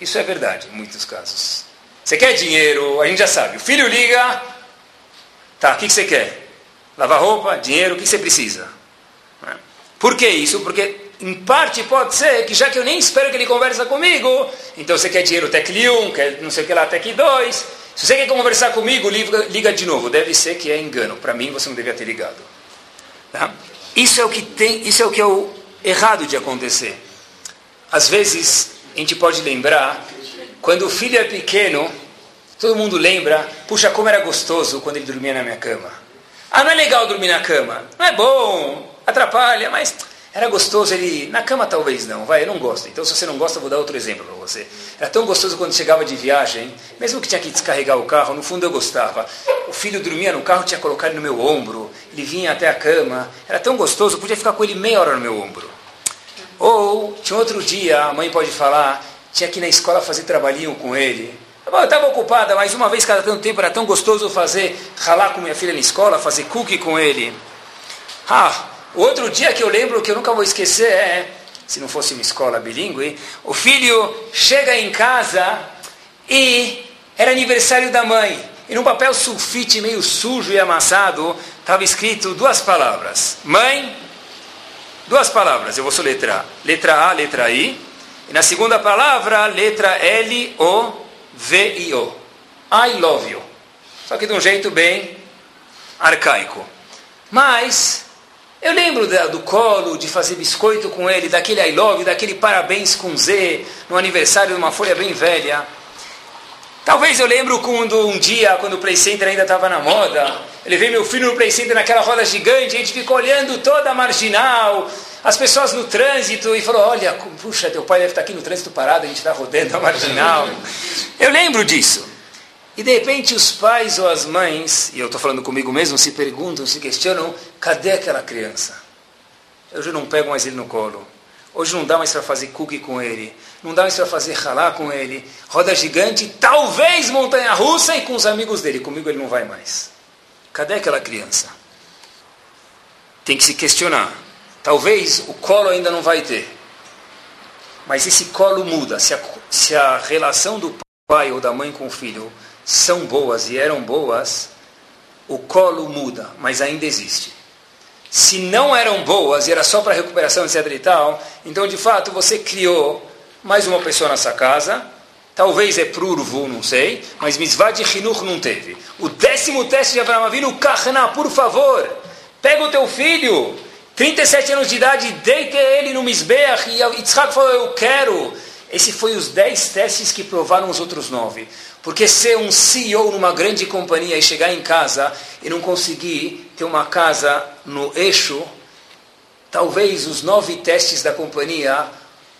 Isso é verdade em muitos casos. Você quer dinheiro, a gente já sabe. O filho liga, tá, o que você quer? Lavar roupa, dinheiro, o que você precisa? Por que isso? Porque em parte pode ser que já que eu nem espero que ele conversa comigo, então você quer dinheiro TEC 1, quer não sei o que lá, TEC 2. Se você quer conversar comigo, liga, de novo. Deve ser que é engano. Para mim, você não devia ter ligado. Tá? Isso é o que tem, isso é o que é o errado de acontecer. Às vezes, a gente pode lembrar, quando o filho é pequeno, todo mundo lembra, puxa, como era gostoso quando ele dormia na minha cama. Ah, não é legal dormir na cama. Não é bom, atrapalha, mas era gostoso ele. Na cama talvez não, vai, eu não gosto. Então se você não gosta, eu vou dar outro exemplo para você. Era tão gostoso quando chegava de viagem, mesmo que tinha que descarregar o carro, no fundo eu gostava. O filho dormia no carro, tinha colocado ele no meu ombro, ele vinha até a cama. Era tão gostoso, eu podia ficar com ele meia hora no meu ombro. Ou, tinha outro dia, a mãe pode falar, tinha que ir na escola fazer trabalhinho com ele. Eu estava ocupada, mas uma vez cada tanto tempo era tão gostoso fazer, ralar com minha filha na escola, fazer cookie com ele. Ah, Outro dia que eu lembro que eu nunca vou esquecer é, se não fosse uma escola bilíngue, o filho chega em casa e era aniversário da mãe. E num papel sulfite meio sujo e amassado, estava escrito duas palavras. Mãe, duas palavras, eu vou soletrar. Letra A, letra I. E na segunda palavra, letra L, O, V, I, O. I love you. Só que de um jeito bem arcaico. Mas eu lembro da, do colo, de fazer biscoito com ele, daquele I love, daquele parabéns com Z, no aniversário de uma folha bem velha. Talvez eu lembro quando um dia, quando o Play Center ainda estava na moda, eu levei meu filho no Play Center naquela roda gigante, a gente ficou olhando toda a marginal, as pessoas no trânsito, e falou, olha, puxa, teu pai deve estar aqui no trânsito parado, a gente está rodando a marginal. *laughs* Eu lembro disso. E de repente os pais ou as mães, e eu estou falando comigo mesmo, se perguntam, se questionam, cadê aquela criança? Hoje não pego mais ele no colo. Hoje não dá mais para fazer cookie com ele. Não dá mais para fazer ralá com ele. Roda gigante, talvez montanha russa e com os amigos dele. Comigo ele não vai mais. Cadê aquela criança? Tem que se questionar. Talvez o colo ainda não vai ter. Mas esse colo muda. Se a, se a relação do pai ou da mãe com o filho são boas e eram boas, o colo muda, mas ainda existe. Se não eram boas e era só para recuperação, etc e tal, então de fato você criou mais uma pessoa nessa casa, talvez é prurvo, não sei, mas misvá de não teve. O décimo teste de Abraham Avinu, Kahna, por favor, Pega o teu filho, 37 anos de idade, deita ele no Misbeach, e Yitzhak falou, eu quero. Esse foi os 10 testes que provaram os outros nove. Porque ser um CEO numa grande companhia e chegar em casa e não conseguir ter uma casa no eixo, talvez os nove testes da companhia,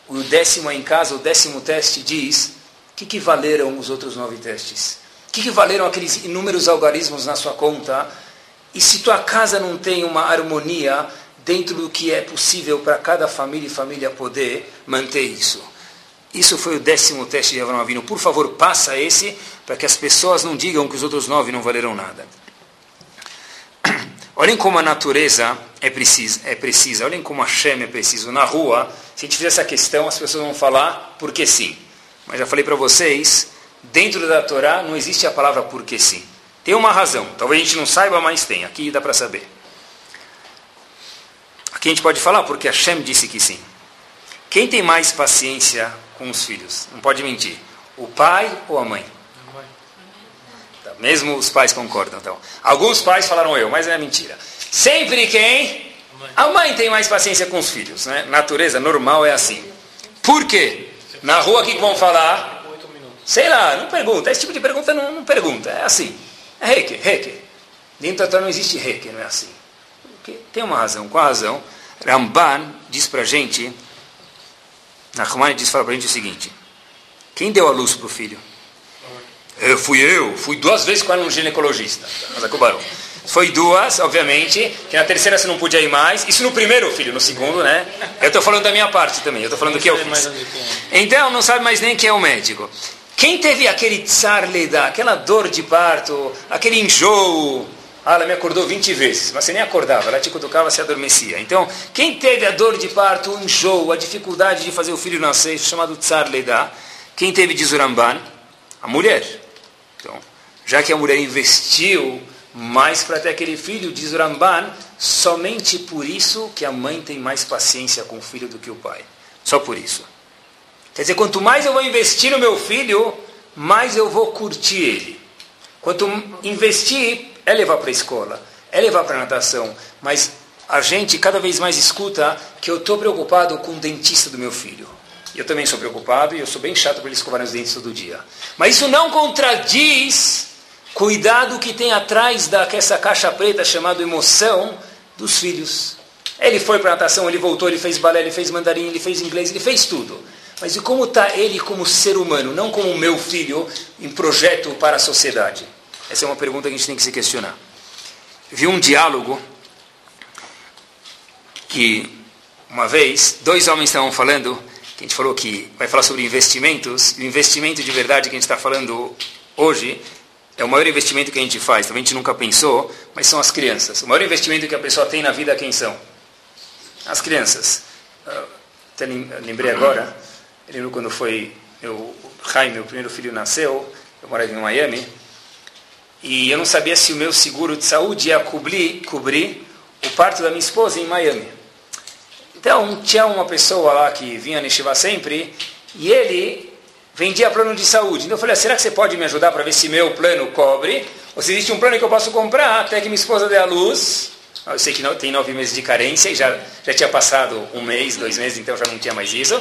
o décimo em casa, o décimo teste diz, o que, que valeram os outros nove testes? O que, que valeram aqueles inúmeros algarismos na sua conta? E se tua casa não tem uma harmonia dentro do que é possível para cada família e família poder manter isso? Isso foi o décimo teste de Avraham Avinu. Por favor, passa esse, para que as pessoas não digam que os outros nove não valeram nada. *clears throat* Olhem como a natureza é precisa, é precisa. Olhem como a Shem é preciso. Na rua, se a gente fizer essa questão, as pessoas vão falar porque sim. Mas já falei para vocês, dentro da Torá não existe a palavra porque sim. Tem uma razão. Talvez a gente não saiba, mas tem. Aqui dá para saber. Aqui a gente pode falar porque a Shem disse que sim. Quem tem mais paciência com os filhos? Não pode mentir. O pai ou a mãe? Tá, mesmo os pais concordam. Então, alguns pais falaram eu, mas é mentira. Sempre quem? A mãe tem mais paciência com os filhos, né? Natureza normal é assim. Por quê? Na rua que vão falar? Sei lá, não pergunta. Esse tipo de pergunta não, não pergunta. É assim. É reque, reque. Dentro da Torá não existe reque, não é assim. Tem uma razão. Qual a razão? Ramban diz pra gente, Nachman diz fala pra gente o seguinte: quem deu a luz pro filho? Eu fui eu, fui duas vezes com um ginecologista. Mas é o barão. Foi duas, obviamente, que na terceira você não podia ir mais. Isso no primeiro filho, no segundo, né? Eu estou falando da minha parte também, eu estou falando do que eu fiz. Então, não sabe mais nem quem é o médico. Quem teve aquele tsar leda, aquela dor de parto, aquele enjoo, ah, ela me acordou 20 vezes, mas você nem acordava, ela te cutucava, se adormecia. Então, quem teve a dor de parto, o enjoo, a dificuldade de fazer o filho nascer, chamado tsar leda, quem teve de Zuramban? A mulher. Então, já que a mulher investiu mais para ter aquele filho, diz Ramban, somente por isso que a mãe tem mais paciência com o filho do que o pai. Só por isso. Quer dizer, quanto mais eu vou investir no meu filho, mais eu vou curtir ele. Quanto investir é levar para a escola, é levar para a natação, mas a gente cada vez mais escuta que eu estou preocupado com o dentista do meu filho. Eu também sou preocupado e eu sou bem chato para ele escovar os dentes todo dia. Mas isso não contradiz cuidado que tem atrás dessa caixa preta chamada emoção dos filhos. Ele foi para natação, ele voltou, ele fez balé, ele fez mandarim, ele fez inglês, ele fez tudo. Mas e como está ele como ser humano, não como meu filho, em projeto para a sociedade? Essa é uma pergunta que a gente tem que se questionar. Vi um diálogo que, uma vez, dois homens estavam falando, que a gente falou que vai falar sobre investimentos, e o investimento de verdade que a gente está falando hoje é o maior investimento que a gente faz, também a gente nunca pensou, mas são as crianças. O maior investimento que a pessoa tem na vida, quem são? As crianças. Uh, até lembrei agora, lembro quando foi meu Jaime, meu primeiro filho, nasceu, eu morava em Miami, e eu não sabia se o meu seguro de saúde ia cobrir, cobrir o parto da minha esposa em Miami. Então, tinha uma pessoa lá que vinha Neshiva sempre, e ele vendia plano de saúde. Então eu falei, ah, será que você pode me ajudar para ver se meu plano cobre? Ou se existe um plano que eu posso comprar até que minha esposa dê a luz? Ah, eu sei que não, tem nove meses de carência e já, já tinha passado um mês, dois meses, então já não tinha mais isso.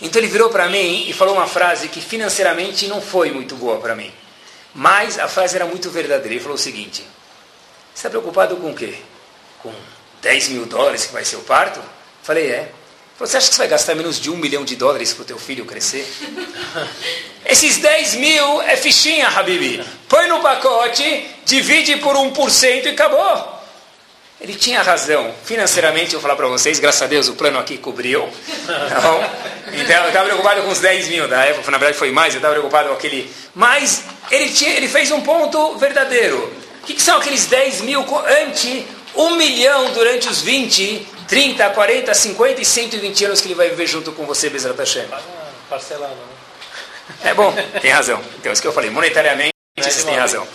Então ele virou para mim e falou uma frase que financeiramente não foi muito boa para mim. Mas a frase era muito verdadeira. Ele falou o seguinte: Você está preocupado com o quê? Com 10 mil dólares que vai ser o parto? Falei, é. Você acha que você vai gastar menos de um milhão de dólares para o teu filho crescer? *laughs* Esses 10 mil é fichinha, Habibi. Põe no pacote, divide por 1% e acabou. Ele tinha razão. Financeiramente, eu vou falar para vocês, graças a Deus o plano aqui cobriu. Então, então eu estava preocupado com os 10 mil da época, na verdade foi mais, eu estava preocupado com aquele. Mas ele, tinha, ele fez um ponto verdadeiro. O que, que são aqueles 10 mil ante um milhão durante os 20 30, 40, 50 e 120 anos que ele vai viver junto com você, Bezerra Hashem. Parcelado, né? É bom, tem razão. Então, isso que eu falei, monetariamente, vocês têm razão.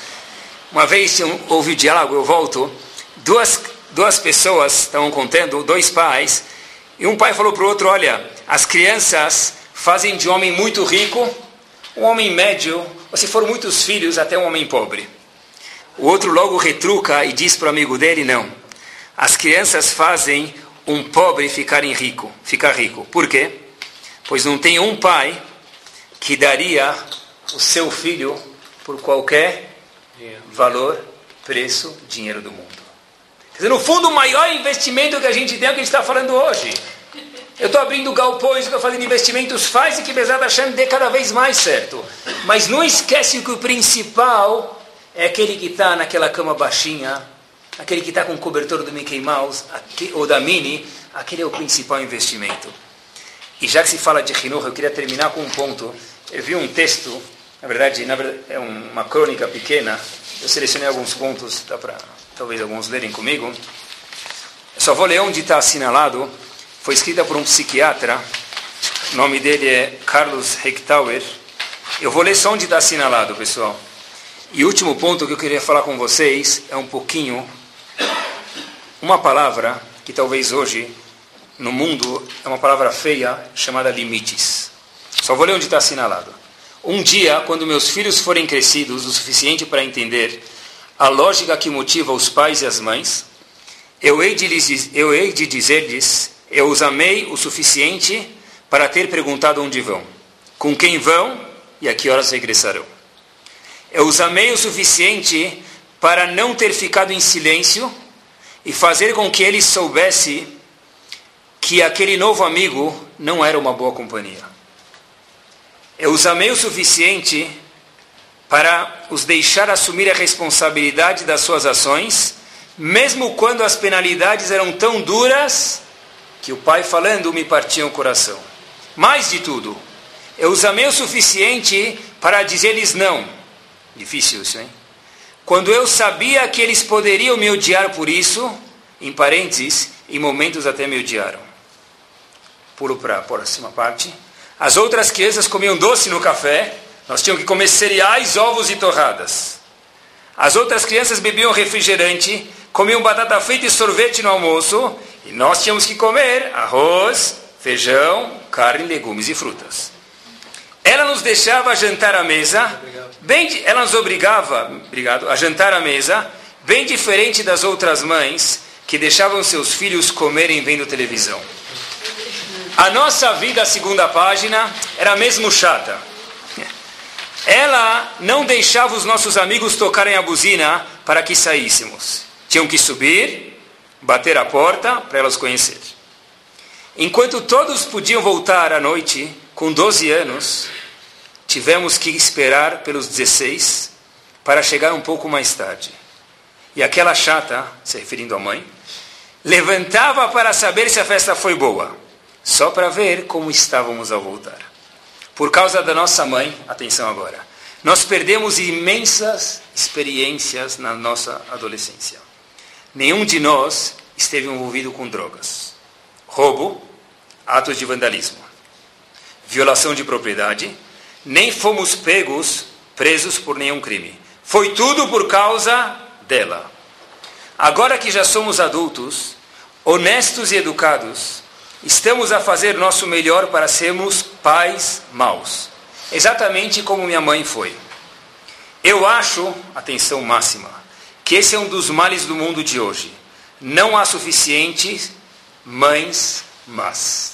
Uma vez houve o diálogo, eu volto, duas, duas pessoas estavam contando, dois pais, e um pai falou para o outro, olha, as crianças fazem de um homem muito rico, um homem médio, ou se for muitos filhos, até um homem pobre. O outro logo retruca e diz para o amigo dele, não. as crianças fazem um pobre ficar rico, ficar rico. Por quê? Pois não tem um pai que daria o seu filho por qualquer valor, preço, dinheiro do mundo. Quer dizer, no fundo, o maior investimento que a gente tem é o que a gente está falando hoje. Eu estou abrindo galpões, estou fazendo investimentos, faz e que Bezat Hashem dê cada vez mais certo. Mas não esquece que o principal é aquele que está naquela cama baixinha, aquele que está com o cobertor do Mickey Mouse ou da Mini, aquele é o principal investimento. E já que se fala de Hinur, eu queria terminar com um ponto. Eu vi um texto, na verdade, na verdade é uma crônica pequena, eu selecionei alguns pontos, dá para talvez alguns lerem comigo. Eu só vou ler onde está assinalado foi escrita por um psiquiatra, o nome dele é Carlos Hechtauer. Eu vou ler só onde está assinalado, pessoal. E o último ponto que eu queria falar com vocês é um pouquinho, uma palavra que talvez hoje no mundo é uma palavra feia chamada limites. Só vou ler onde está assinalado. Um dia, quando meus filhos forem crescidos o suficiente para entender a lógica que motiva os pais e as mães, eu hei de, lhes, eu hei de dizer-lhes eu os amei o suficiente para ter perguntado onde vão, com quem vão e a que horas regressarão. Eu os amei o suficiente para não ter ficado em silêncio e fazer com que eles soubesse que aquele novo amigo não era uma boa companhia. Eu os amei o suficiente para os deixar assumir a responsabilidade das suas ações, mesmo quando as penalidades eram tão duras que o pai falando me partia o coração. Mais de tudo, eu os amei o suficiente para dizer-lhes não. Difícil isso, hein? Quando eu sabia que eles poderiam me odiar por isso, em parênteses, em momentos até me odiaram. Pulo para a próxima parte. As outras crianças comiam doce no café, nós tínhamos que comer cereais, ovos e torradas. As outras crianças bebiam refrigerante, comiam batata frita e sorvete no almoço, e nós tínhamos que comer arroz, feijão, carne, legumes e frutas. Ela nos deixava jantar à mesa, bem, ela nos obrigava, obrigado, a jantar à mesa, bem diferente das outras mães que deixavam seus filhos comerem vendo televisão. A nossa vida, segunda página, era mesmo chata. Ela não deixava os nossos amigos tocarem a buzina para que saíssemos. Tinham que subir, bater a porta para elas conhecer. Enquanto todos podiam voltar à noite, com 12 anos, tivemos que esperar pelos 16 para chegar um pouco mais tarde. E aquela chata, se referindo à mãe, levantava para saber se a festa foi boa, só para ver como estávamos ao voltar. Por causa da nossa mãe, atenção agora, nós perdemos imensas experiências na nossa adolescência. Nenhum de nós esteve envolvido com drogas, roubo, atos de vandalismo, violação de propriedade, nem fomos pegos, presos por nenhum crime. Foi tudo por causa dela. Agora que já somos adultos, honestos e educados, estamos a fazer nosso melhor para sermos pais maus, exatamente como minha mãe foi. Eu acho, atenção máxima, que esse é um dos males do mundo de hoje. Não há suficientes mães más.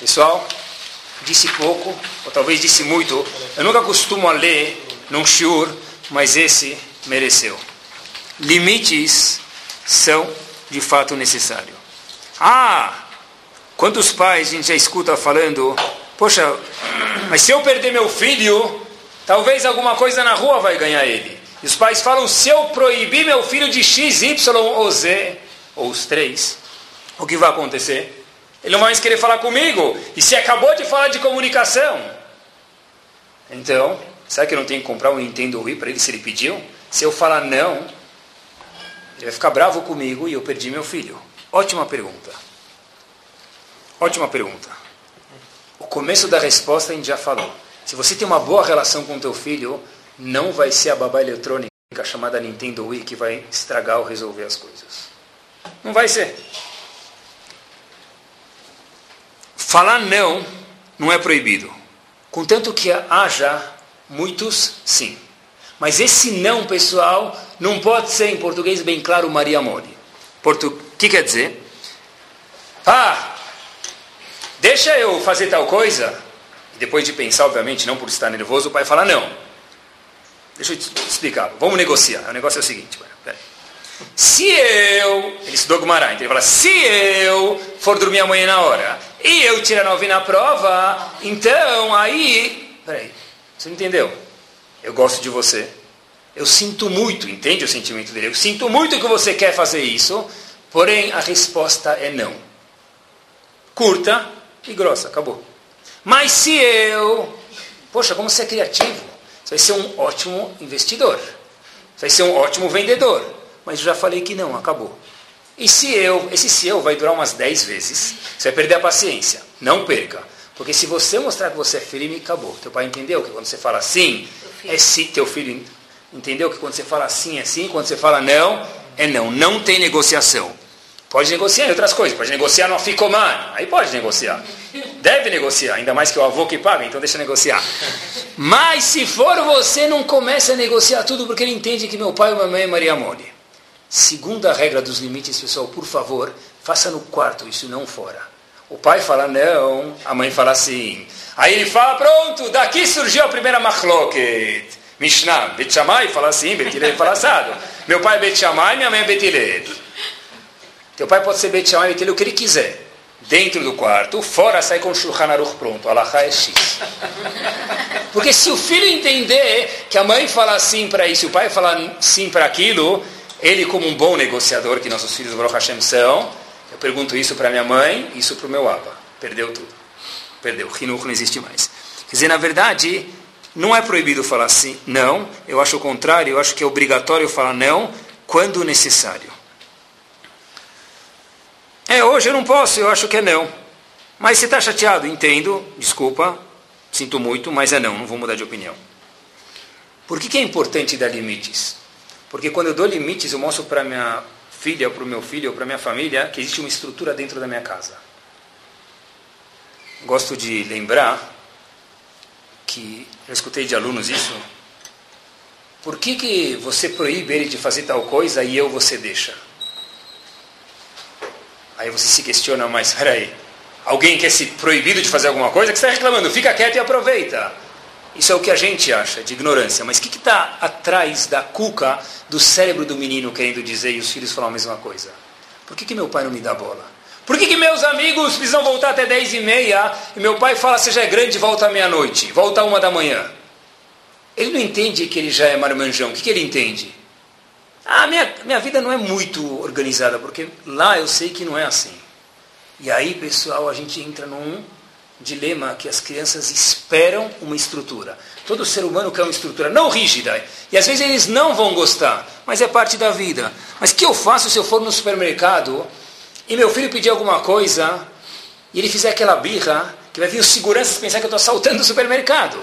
Pessoal, disse pouco, ou talvez disse muito. Eu nunca costumo ler num shiur, mas esse mereceu. Limites são de fato necessários. Ah, quantos pais a gente já escuta falando, poxa, mas se eu perder meu filho, talvez alguma coisa na rua vai ganhar ele. E os pais falam: se eu proibir meu filho de X, Y ou Z, ou os três, o que vai acontecer? Ele não vai mais querer falar comigo. E se acabou de falar de comunicação? Então, será que eu não tenho que comprar um Nintendo Wii para ele se ele pediu? Se eu falar não, ele vai ficar bravo comigo e eu perdi meu filho. Ótima pergunta. Ótima pergunta. O começo da resposta a gente já falou. Se você tem uma boa relação com o teu filho, não vai ser a babá eletrônica chamada Nintendo Wii que vai estragar ou resolver as coisas. Não vai ser. Falar não não é proibido. Contanto que haja muitos sim. Mas esse não, pessoal, não pode ser em português bem claro Maria Mori. Portu que quer dizer? Ah, deixa eu fazer tal coisa. E depois de pensar, obviamente, não por estar nervoso, o pai fala, não. Deixa eu te explicar. Vamos negociar. O negócio é o seguinte. Se eu, ele estudou Gumará, então ele fala, se eu for dormir amanhã na hora e eu tirar nove na prova, então aí, peraí, você não entendeu? Eu gosto de você, eu sinto muito, entende o sentimento dele? Eu sinto muito que você quer fazer isso, porém a resposta é não. Curta e grossa, acabou. Mas se eu, poxa, como você é criativo, você vai ser um ótimo investidor, você vai ser um ótimo vendedor mas eu já falei que não, acabou. E se eu, esse se eu vai durar umas 10 vezes, você vai perder a paciência. Não perca. Porque se você mostrar que você é firme, acabou. Teu pai entendeu que quando você fala sim, é sim. Teu filho entendeu que quando você fala sim, é sim. Quando você fala não, é não. Não tem negociação. Pode negociar em outras coisas. Pode negociar no Ficomar. Aí pode negociar. Deve negociar. Ainda mais que o avô que paga, então deixa negociar. Mas se for você, não comece a negociar tudo porque ele entende que meu pai e minha mãe é Maria Mole. Segunda regra dos limites, pessoal, por favor, faça no quarto, isso não fora. O pai fala não, a mãe fala sim. Aí ele fala, pronto, daqui surgiu a primeira machloket. Mishnah, Bet Shammai fala assim, Betilel fala assado. Meu pai é Bet Shammai, minha mãe é Betilel. Teu pai pode ser Bet Shammai, Betilel, o que ele quiser. Dentro do quarto, fora sai com o Shulchan Aruch pronto. Alahá é X. *laughs* Porque se o filho entender que a mãe fala sim para isso, o pai fala sim para aquilo, ele, como um bom negociador, que nossos filhos Baruch Hashem são, eu pergunto isso para minha mãe, isso para o meu Abba. Perdeu tudo. Perdeu. Hinuch não existe mais. Quer dizer, na verdade, não é proibido falar sim, não. Eu acho o contrário, eu acho que é obrigatório falar não quando necessário. É, hoje eu não posso, eu acho que é não. Mas você está chateado, entendo, desculpa, sinto muito, mas é não, não vou mudar de opinião. Por que, que é importante dar limites? Porque quando eu dou limites, eu mostro para minha filha, para o meu filho, ou para minha família, que existe uma estrutura dentro da minha casa. Gosto de lembrar que, eu escutei de alunos isso, por que, que você proíbe ele de fazer tal coisa e eu você deixa? Aí você se questiona, mas peraí, alguém quer se proibido de fazer alguma coisa? que está reclamando? Fica quieto e aproveita. Isso é o que a gente acha de ignorância. Mas o que está atrás da cuca do cérebro do menino querendo dizer e os filhos falam a mesma coisa? Por que, que meu pai não me dá bola? Por que, que meus amigos precisam voltar até 10 e meia e meu pai fala, se já é grande, volta à meia-noite, volta à uma da manhã? Ele não entende que ele já é marmanjão. O que, que ele entende? Ah, minha, minha vida não é muito organizada, porque lá eu sei que não é assim. E aí, pessoal, a gente entra num dilema que as crianças esperam uma estrutura. Todo ser humano quer uma estrutura não rígida. E às vezes eles não vão gostar, mas é parte da vida. Mas o que eu faço se eu for no supermercado e meu filho pedir alguma coisa e ele fizer aquela birra que vai vir os seguranças pensar que eu estou assaltando o supermercado?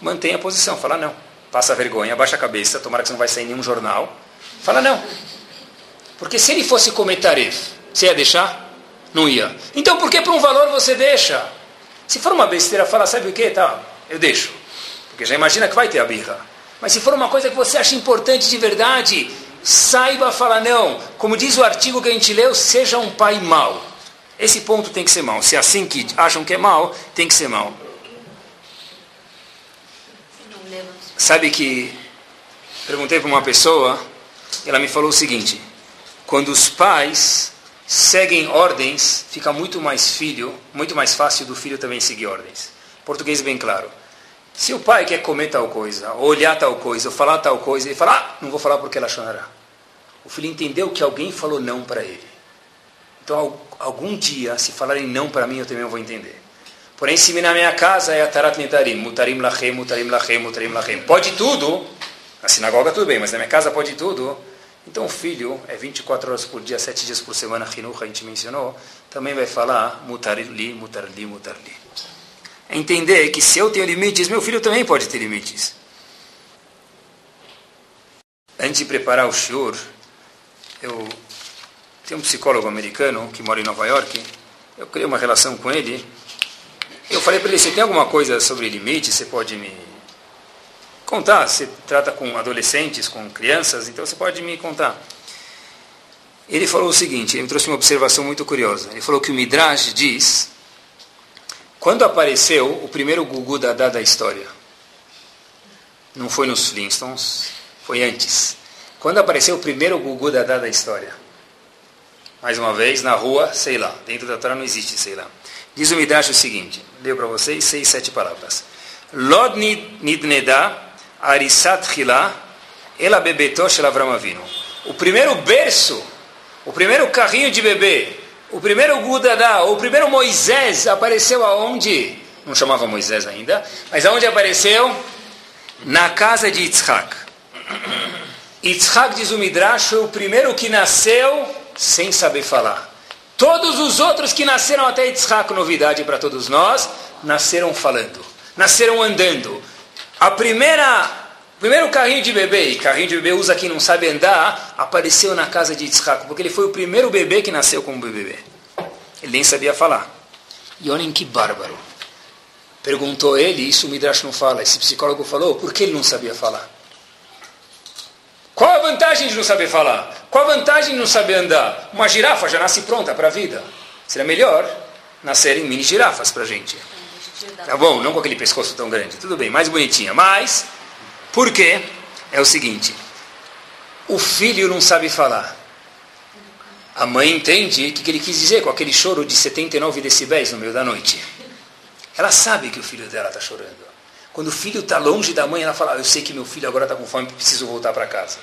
Mantenha a posição, fala não. Passa vergonha, abaixa a cabeça, tomara que você não vai sair em nenhum jornal. Fala não. Porque se ele fosse comer taref, você ia deixar? Não ia. Então por que por um valor você deixa? Se for uma besteira, fala, sabe o que? Tá, eu deixo. Porque já imagina que vai ter a birra. Mas se for uma coisa que você acha importante de verdade, saiba falar não. Como diz o artigo que a gente leu, seja um pai mau. Esse ponto tem que ser mau. Se é assim que acham que é mau, tem que ser mau. Sabe que perguntei para uma pessoa, ela me falou o seguinte: quando os pais seguem ordens, fica muito mais filho, muito mais fácil do filho também seguir ordens. Português bem claro. Se o pai quer comer tal coisa, ou olhar tal coisa, ou falar tal coisa, ele fala, ah, não vou falar porque ela chorará. O filho entendeu que alguém falou não para ele. Então, algum dia, se falarem não para mim, eu também vou entender. Porém, se na minha casa é a tarat netarim, mutarim lachem, mutarim lachem, mutarim lachem. Pode tudo, na sinagoga tudo bem, mas na minha casa pode tudo. Então o filho é 24 horas por dia, 7 dias por semana, Hinuch, a gente mencionou, também vai falar mutarli, mutarli, mutarli. É entender que se eu tenho limites, meu filho também pode ter limites. Antes de preparar o shiur, eu tenho um psicólogo americano que mora em Nova York, eu criei uma relação com ele, eu falei para ele, você tem alguma coisa sobre limites, você pode me contar. Você trata com adolescentes, com crianças, então você pode me contar. Ele falou o seguinte, ele me trouxe uma observação muito curiosa. Ele falou que o Midrash diz, quando apareceu o primeiro Gugu Dadá da história, não foi nos Flintstones, foi antes. Quando apareceu o primeiro Gugu Dadá da história, mais uma vez, na rua, sei lá, dentro da Torá não existe, sei lá. Diz o Midrash o seguinte, leio para vocês seis, sete palavras. Lod nidneda arisat chila ela bebeto shel Avram. O primeiro berço, o primeiro carrinho de bebê, o primeiro Gudadá, o primeiro Moisés apareceu aonde? Não chamava Moisés ainda, mas aonde apareceu? Na casa de Yitzhak. Yitzhak, diz o Midrash, foi o primeiro que nasceu sem saber falar. Todos os outros que nasceram até Yitzhak, novidade para todos nós, nasceram falando, nasceram andando. A primeira, primeiro carrinho de bebê, e carrinho de bebê usa quem não sabe andar, apareceu na casa de Yitzhak, porque ele foi o primeiro bebê que nasceu como bebê. Ele nem sabia falar. E olhem que bárbaro. Perguntou ele, isso o Midrash não fala, esse psicólogo falou, por que ele não sabia falar? Qual a vantagem de não saber falar? Qual a vantagem de não saber andar? Uma girafa já nasce pronta para a vida. Seria melhor nascerem mini girafas para a gente. Tá bom, não com aquele pescoço tão grande. Tudo bem, mais bonitinha. Mas, por quê? É o seguinte: o filho não sabe falar. A mãe entende o que ele quis dizer com aquele choro de 79 decibéis no meio da noite. Ela sabe que o filho dela está chorando. Quando o filho está longe da mãe, ela fala: Eu sei que meu filho agora está com fome, preciso voltar para casa.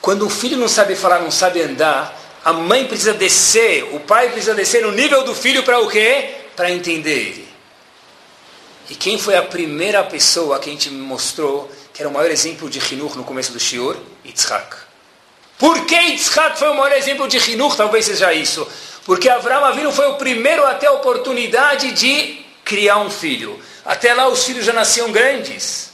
Quando o filho não sabe falar, não sabe andar, a mãe precisa descer, o pai precisa descer no nível do filho para o quê? Para entender ele. E quem foi a primeira pessoa que a gente mostrou que era o maior exemplo de Hinur no começo do Shiur? Yitzhak. Por que Yitzhak foi o maior exemplo de Hinur? Talvez seja isso. Porque Avraham Avinu foi o primeiro a ter a oportunidade de criar um filho. Até lá os filhos já nasciam grandes.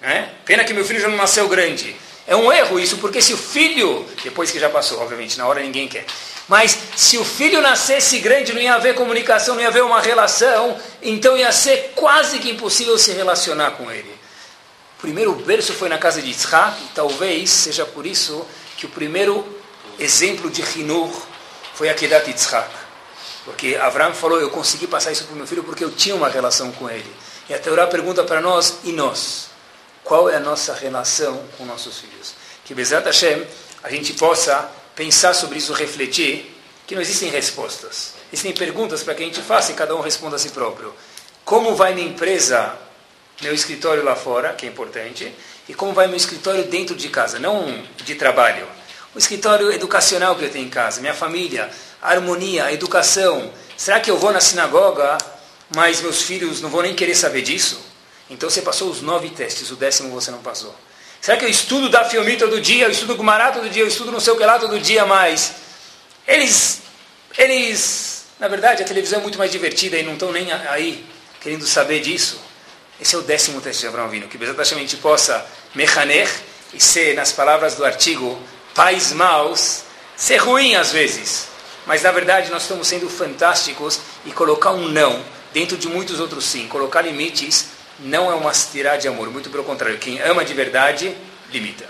Né? Pena que meu filho já não nasceu grande. É um erro isso, porque se o filho, depois que já passou, obviamente, na hora ninguém quer. Mas se o filho nascesse grande, não ia haver comunicação, não ia haver uma relação, então ia ser quase que impossível se relacionar com ele. O primeiro berço foi na casa de Yitzhak, e talvez seja por isso que o primeiro exemplo de Hinur foi aquele de Yitzhak. Porque Abraão falou, eu consegui passar isso para o meu filho porque eu tinha uma relação com ele. E a Teorá pergunta para nós, e nós? Qual é a nossa relação com nossos filhos? Que Bezat Hashem, a gente possa pensar sobre isso, refletir, que não existem respostas. Existem perguntas para que a gente faça e cada um responda a si próprio. Como vai minha empresa, meu escritório lá fora, que é importante, e como vai meu escritório dentro de casa, não de trabalho. O escritório educacional que eu tenho em casa, minha família, harmonia, a educação. Será que eu vou na sinagoga mas meus filhos não vão nem querer saber disso. Então você passou os nove testes, o décimo você não passou. Será que eu estudo da Filmi todo dia, eu estudo Gumará todo dia, eu estudo não sei o que lá todo dia, mas eles, eles, na verdade a televisão é muito mais divertida e não estão nem aí querendo saber disso. Esse é o décimo teste de Abraão Vino, que exatamente possa mechaner e ser, nas palavras do artigo, pais maus, ser ruim às vezes. Mas na verdade nós estamos sendo fantásticos e colocar um não dentro de muitos outros sim. Colocar limites não é uma tirar de amor, muito pelo contrário. Quem ama de verdade, limita.